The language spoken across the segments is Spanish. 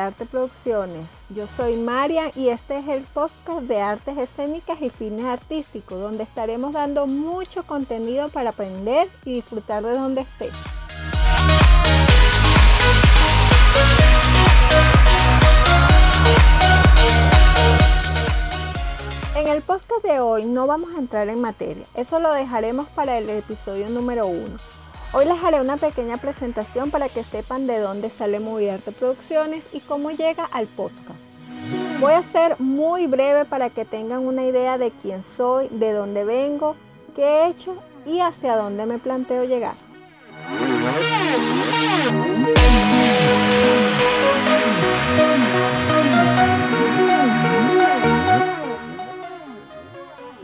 Hola, bienvenidos a Movidarte Producciones. Yo soy María y este es el podcast de artes escénicas y fines artísticos, donde estaremos dando mucho contenido para aprender y disfrutar de donde estés. En el podcast de hoy no vamos a entrar en materia, eso lo dejaremos para el episodio número uno. Hoy les haré una pequeña presentación para que sepan de dónde sale Movidarte Producciones y cómo llega al podcast. Voy a ser muy breve para que tengan una idea de quién soy, de dónde vengo, qué he hecho y hacia dónde me planteo llegar.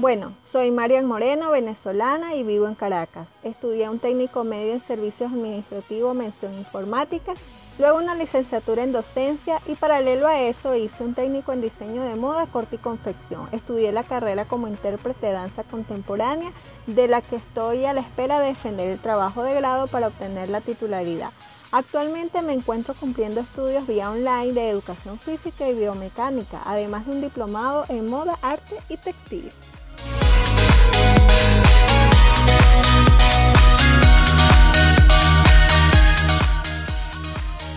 Bueno, soy Marian Moreno, venezolana y vivo en Caracas. Estudié un técnico medio en servicios administrativos, mención informática, luego una licenciatura en docencia y paralelo a eso hice un técnico en diseño de moda, corte y confección. Estudié la carrera como intérprete de danza contemporánea, de la que estoy a la espera de defender el trabajo de grado para obtener la titularidad. Actualmente me encuentro cumpliendo estudios vía online de educación física y biomecánica, además de un diplomado en moda, arte y textil.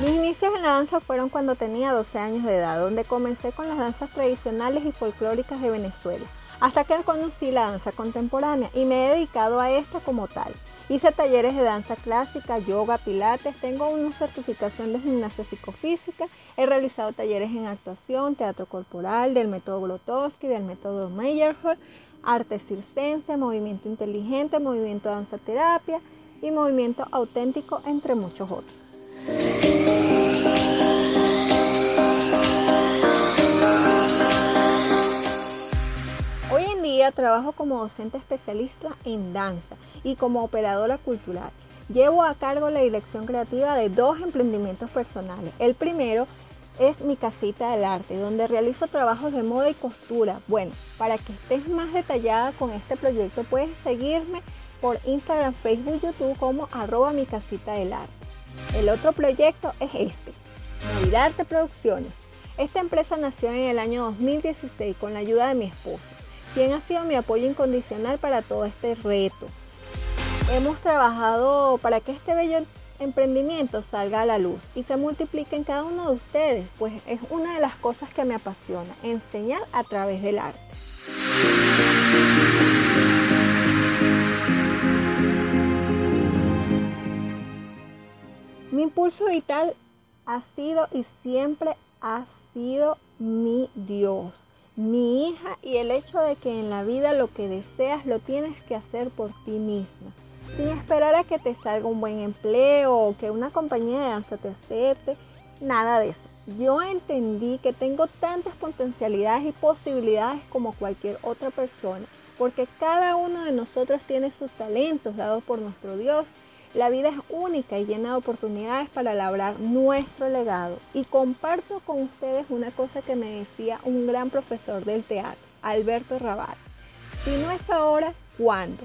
Mis inicios en la danza fueron cuando tenía 12 años de edad, donde comencé con las danzas tradicionales y folclóricas de Venezuela, hasta que conocí la danza contemporánea y me he dedicado a esta como tal. Hice talleres de danza clásica, yoga, pilates, tengo una certificación de gimnasia psicofísica, he realizado talleres en actuación, teatro corporal, del método Grotowski, del método Meyerhold, arte circense, movimiento inteligente, movimiento danza terapia y movimiento auténtico, entre muchos otros. Trabajo como docente especialista en danza y como operadora cultural. Llevo a cargo la dirección creativa de dos emprendimientos personales. El primero es mi casita del arte, donde realizo trabajos de moda y costura. Bueno, para que estés más detallada con este proyecto, puedes seguirme por Instagram, Facebook, YouTube como arroba mi casita del arte. El otro proyecto es este, Movidarte Producciones. Esta empresa nació en el año 2016 con la ayuda de mi esposo, quien ha sido mi apoyo incondicional para todo este reto. Hemos trabajado para que este bello emprendimiento salga a la luz y se multiplique en cada uno de ustedes, pues es una de las cosas que me apasiona, enseñar a través del arte. Mi impulso vital ha sido y siempre ha sido mi Dios, mi hija y el hecho de que en la vida lo que deseas lo tienes que hacer por ti misma sin esperar a que te salga un buen empleo o que una compañía de danza te acepte, nada de eso. Yo entendí que tengo tantas potencialidades y posibilidades como cualquier otra persona, porque cada uno de nosotros tiene sus talentos dados por nuestro Dios. La vida es única y llena de oportunidades para labrar nuestro legado. Y comparto con ustedes una cosa que me decía un gran profesor del teatro, Alberto Rabat. Si no es ahora, ¿cuándo?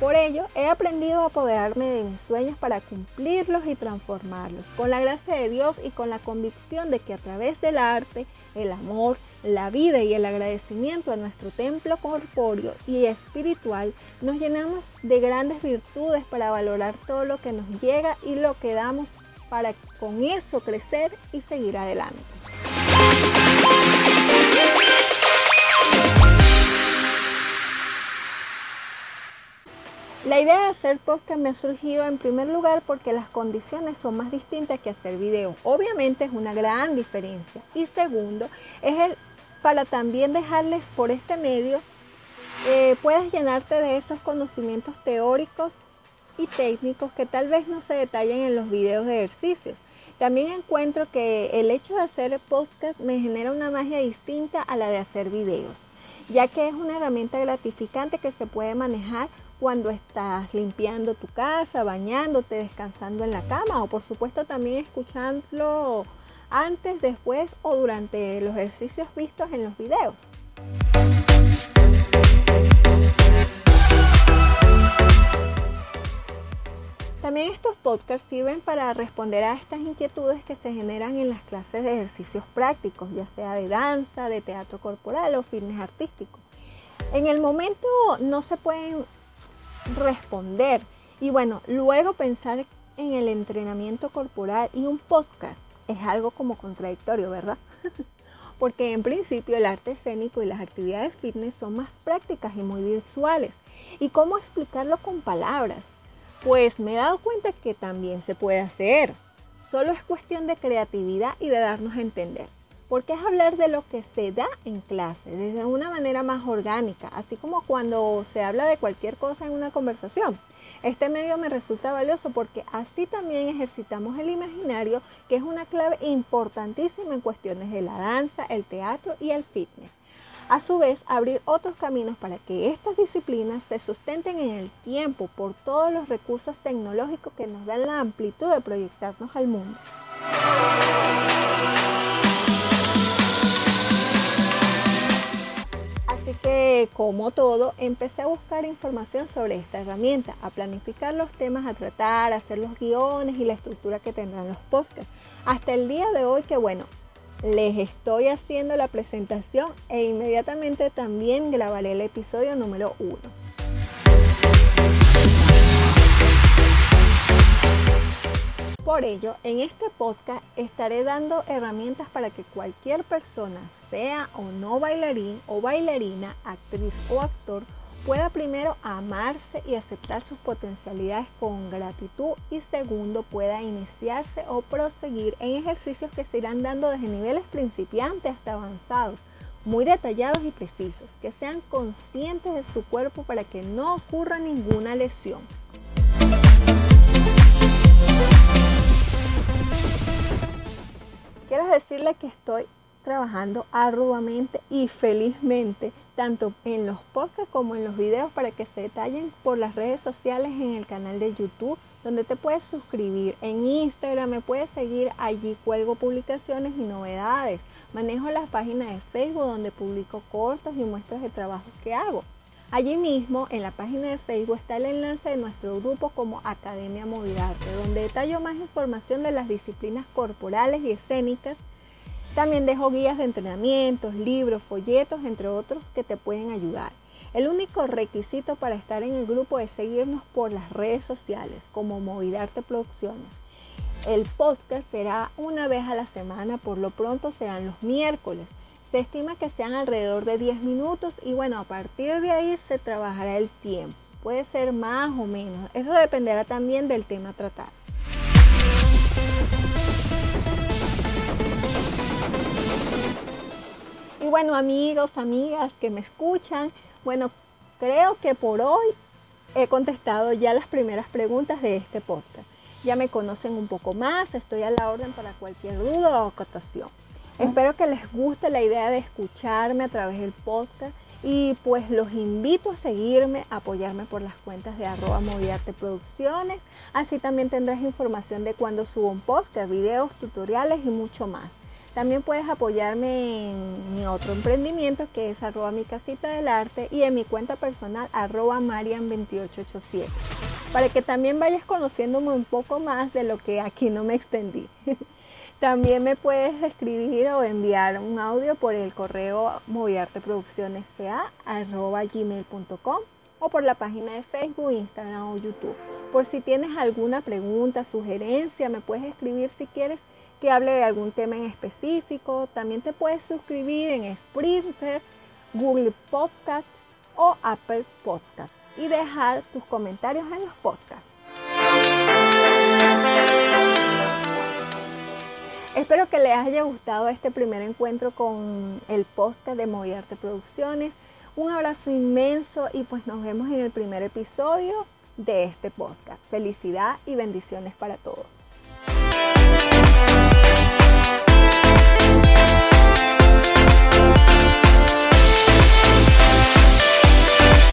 Por ello, he aprendido a apoderarme de mis sueños para cumplirlos y transformarlos, con la gracia de Dios y con la convicción de que a través del arte, el amor, la vida y el agradecimiento a nuestro templo corpóreo y espiritual, nos llenamos de grandes virtudes para valorar todo lo que nos llega y lo que damos para con eso crecer y seguir adelante. Idea de hacer podcast me ha surgido en primer lugar porque las condiciones son más distintas que hacer video. Obviamente es una gran diferencia. Y segundo, es el, para también dejarles por este medio, eh, puedas llenarte de esos conocimientos teóricos y técnicos que tal vez no se detallen en los videos de ejercicios. También encuentro que el hecho de hacer podcast me genera una magia distinta a la de hacer videos, ya que es una herramienta gratificante que se puede manejar cuando estás limpiando tu casa, bañándote, descansando en la cama o por supuesto también escuchándolo antes, después o durante los ejercicios vistos en los videos. También estos podcasts sirven para responder a estas inquietudes que se generan en las clases de ejercicios prácticos, ya sea de danza, de teatro corporal o fitness artístico. En el momento no se pueden responder y bueno, luego pensar en el entrenamiento corporal y un podcast es algo como contradictorio, ¿verdad? Porque en principio el arte escénico y las actividades fitness son más prácticas y muy visuales. ¿Y cómo explicarlo con palabras? Pues me he dado cuenta que también se puede hacer. Solo es cuestión de creatividad y de darnos a entender. Porque es hablar de lo que se da en clase, desde una manera más orgánica, así como cuando se habla de cualquier cosa en una conversación. Este medio me resulta valioso porque así también ejercitamos el imaginario, que es una clave importantísima en cuestiones de la danza, el teatro y el fitness. A su vez, abrir otros caminos para que estas disciplinas se sustenten en el tiempo por todos los recursos tecnológicos que nos dan la amplitud de proyectarnos al mundo. Así que, como todo, empecé a buscar información sobre esta herramienta, a planificar los temas a tratar, a hacer los guiones y la estructura que tendrán los podcasts. Hasta el día de hoy que, bueno, les estoy haciendo la presentación e inmediatamente también grabaré el episodio número 1. Por ello, en este podcast estaré dando herramientas para que cualquier persona, sea o no bailarín o bailarina, actriz o actor, pueda primero amarse y aceptar sus potencialidades con gratitud y segundo pueda iniciarse o proseguir en ejercicios que se irán dando desde niveles principiantes hasta avanzados, muy detallados y precisos, que sean conscientes de su cuerpo para que no ocurra ninguna lesión. Quiero decirle que estoy trabajando arduamente y felizmente tanto en los podcasts como en los videos para que se detallen por las redes sociales en el canal de YouTube donde te puedes suscribir. En Instagram me puedes seguir, allí cuelgo publicaciones y novedades. Manejo la página de Facebook donde publico cortos y muestras de trabajo que hago. Allí mismo, en la página de Facebook, está el enlace de nuestro grupo como Academia Movidarte, donde detallo más información de las disciplinas corporales y escénicas. También dejo guías de entrenamientos, libros, folletos, entre otros, que te pueden ayudar. El único requisito para estar en el grupo es seguirnos por las redes sociales como Movidarte Producciones. El podcast será una vez a la semana, por lo pronto serán los miércoles. Se estima que sean alrededor de 10 minutos y bueno, a partir de ahí se trabajará el tiempo. Puede ser más o menos. Eso dependerá también del tema tratado. Y bueno, amigos, amigas que me escuchan, bueno, creo que por hoy he contestado ya las primeras preguntas de este podcast. Ya me conocen un poco más, estoy a la orden para cualquier duda o acotación. Espero que les guste la idea de escucharme a través del podcast y pues los invito a seguirme, a apoyarme por las cuentas de arroba Moviarte Producciones. Así también tendrás información de cuando subo un podcast, videos, tutoriales y mucho más. También puedes apoyarme en mi otro emprendimiento que es arroba mi casita del arte y en mi cuenta personal arroba marian2887 para que también vayas conociéndome un poco más de lo que aquí no me extendí. También me puedes escribir o enviar un audio por el correo moviarteproduccionesca.gmail.com o por la página de Facebook, Instagram o YouTube. Por si tienes alguna pregunta, sugerencia, me puedes escribir si quieres que hable de algún tema en específico. También te puedes suscribir en Spreaker, Google Podcast o Apple Podcast y dejar tus comentarios en los podcasts. Espero que les haya gustado este primer encuentro con el podcast de Moviarte Producciones. Un abrazo inmenso y pues nos vemos en el primer episodio de este podcast. Felicidad y bendiciones para todos.